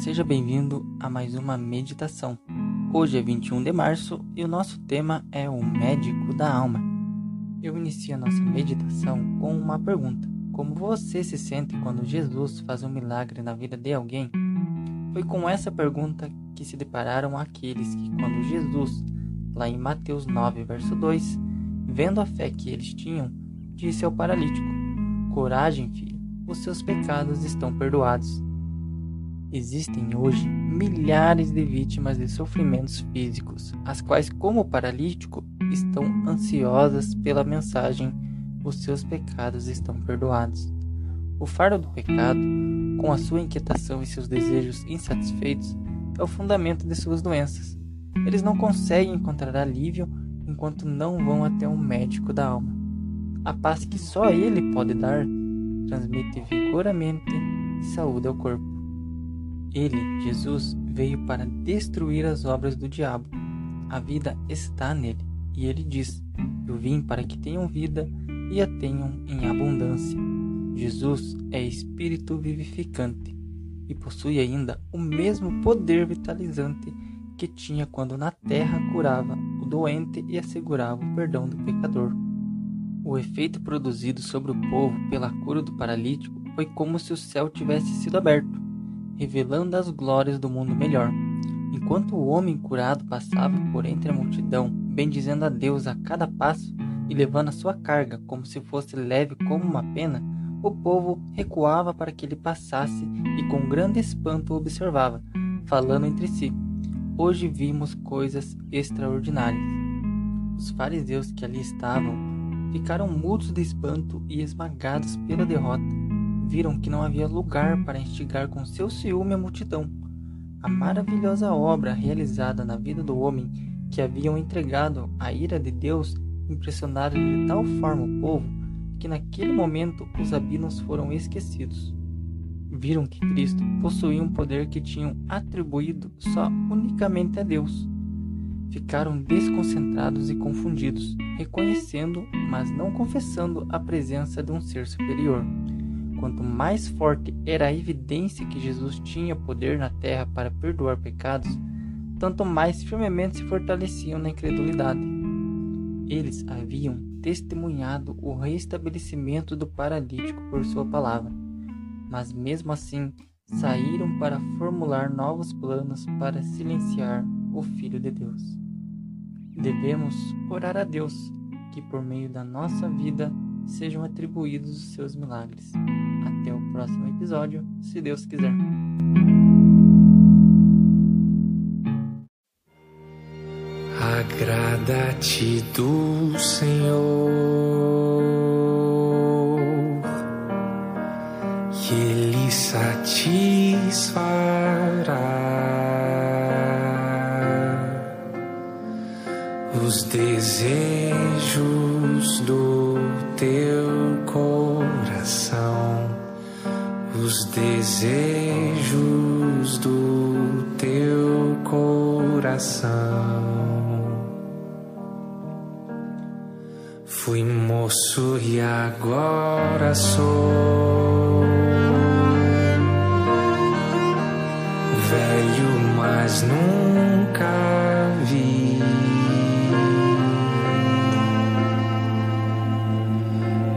seja bem-vindo a mais uma meditação. Hoje é 21 de março e o nosso tema é o médico da alma. Eu inicio a nossa meditação com uma pergunta: Como você se sente quando Jesus faz um milagre na vida de alguém? Foi com essa pergunta que se depararam aqueles que, quando Jesus, lá em Mateus 9, verso 2, vendo a fé que eles tinham, disse ao paralítico: Coragem, filho, os seus pecados estão perdoados. Existem hoje milhares de vítimas de sofrimentos físicos, as quais, como paralítico, estão ansiosas pela mensagem: os seus pecados estão perdoados. O fardo do pecado, com a sua inquietação e seus desejos insatisfeitos, é o fundamento de suas doenças. Eles não conseguem encontrar alívio enquanto não vão até um médico da alma. A paz que só ele pode dar transmite vigoramente saúde ao corpo. Ele, Jesus, veio para destruir as obras do diabo. A vida está nele, e ele diz: Eu vim para que tenham vida e a tenham em abundância. Jesus é espírito vivificante e possui ainda o mesmo poder vitalizante que tinha quando na terra curava o doente e assegurava o perdão do pecador. O efeito produzido sobre o povo pela cura do paralítico foi como se o céu tivesse sido aberto revelando as glórias do mundo melhor. Enquanto o homem curado passava por entre a multidão, bendizendo a Deus a cada passo e levando a sua carga como se fosse leve como uma pena, o povo recuava para que ele passasse e com grande espanto observava, falando entre si: Hoje vimos coisas extraordinárias. Os fariseus que ali estavam ficaram mudos de espanto e esmagados pela derrota viram que não havia lugar para instigar com seu ciúme a multidão. A maravilhosa obra realizada na vida do homem que haviam entregado à ira de Deus impressionaram de tal forma o povo que naquele momento os abinos foram esquecidos. Viram que Cristo possuía um poder que tinham atribuído só unicamente a Deus. Ficaram desconcentrados e confundidos, reconhecendo, mas não confessando a presença de um ser superior. Quanto mais forte era a evidência que Jesus tinha poder na terra para perdoar pecados, tanto mais firmemente se fortaleciam na incredulidade. Eles haviam testemunhado o restabelecimento do paralítico por sua palavra, mas mesmo assim saíram para formular novos planos para silenciar o Filho de Deus. Devemos orar a Deus que, por meio da nossa vida, sejam atribuídos os seus milagres. Até o próximo episódio, se Deus quiser. Agrada-te do Senhor, que Ele satisfará os desejos os desejos do teu coração. Fui moço e agora sou velho, mas nunca vi.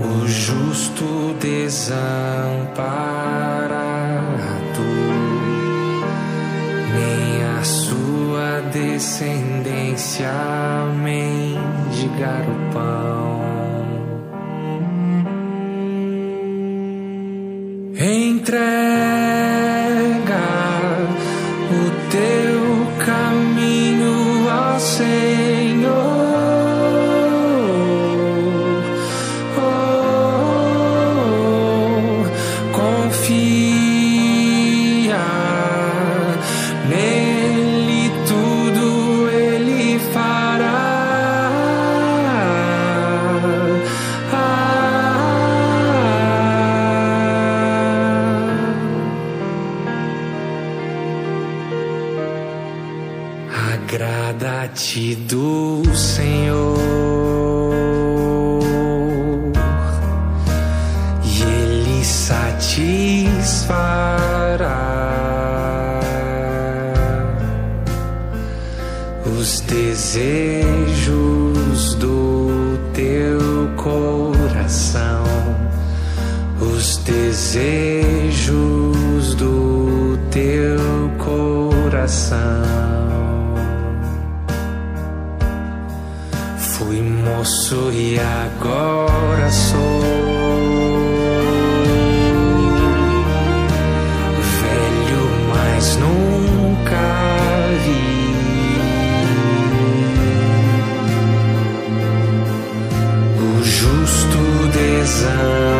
O justo desamparado, descendência mendigar o pão. Entrega te do Senhor e Ele satisfará os desejos. moço e agora sou. Velho, mas nunca vi o justo desânimo.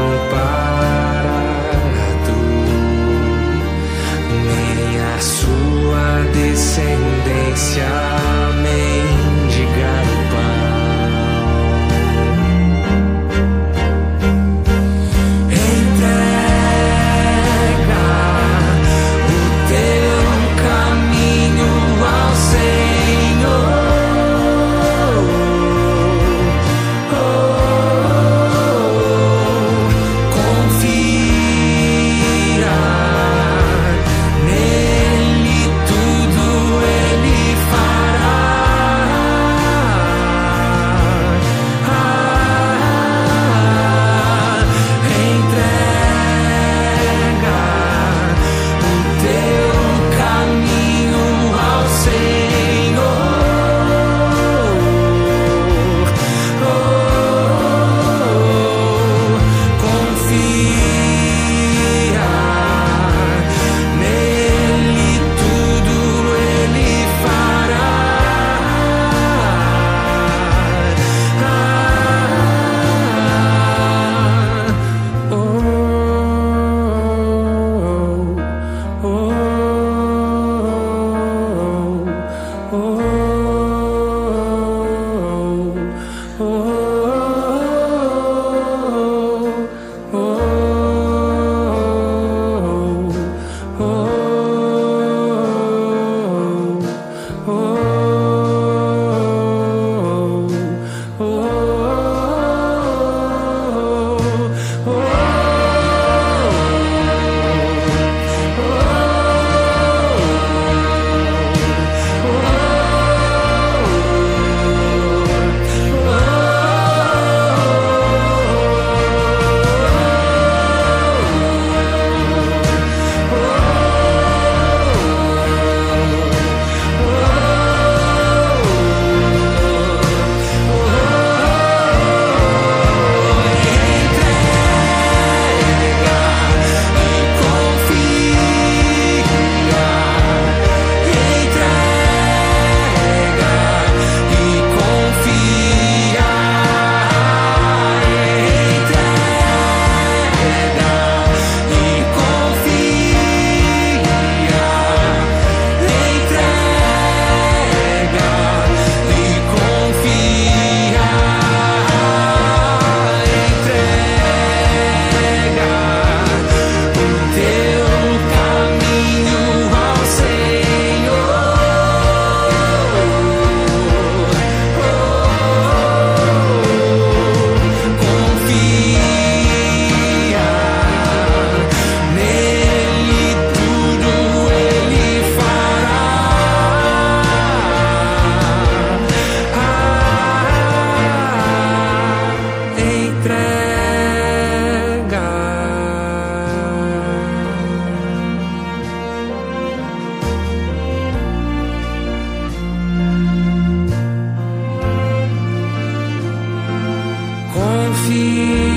feel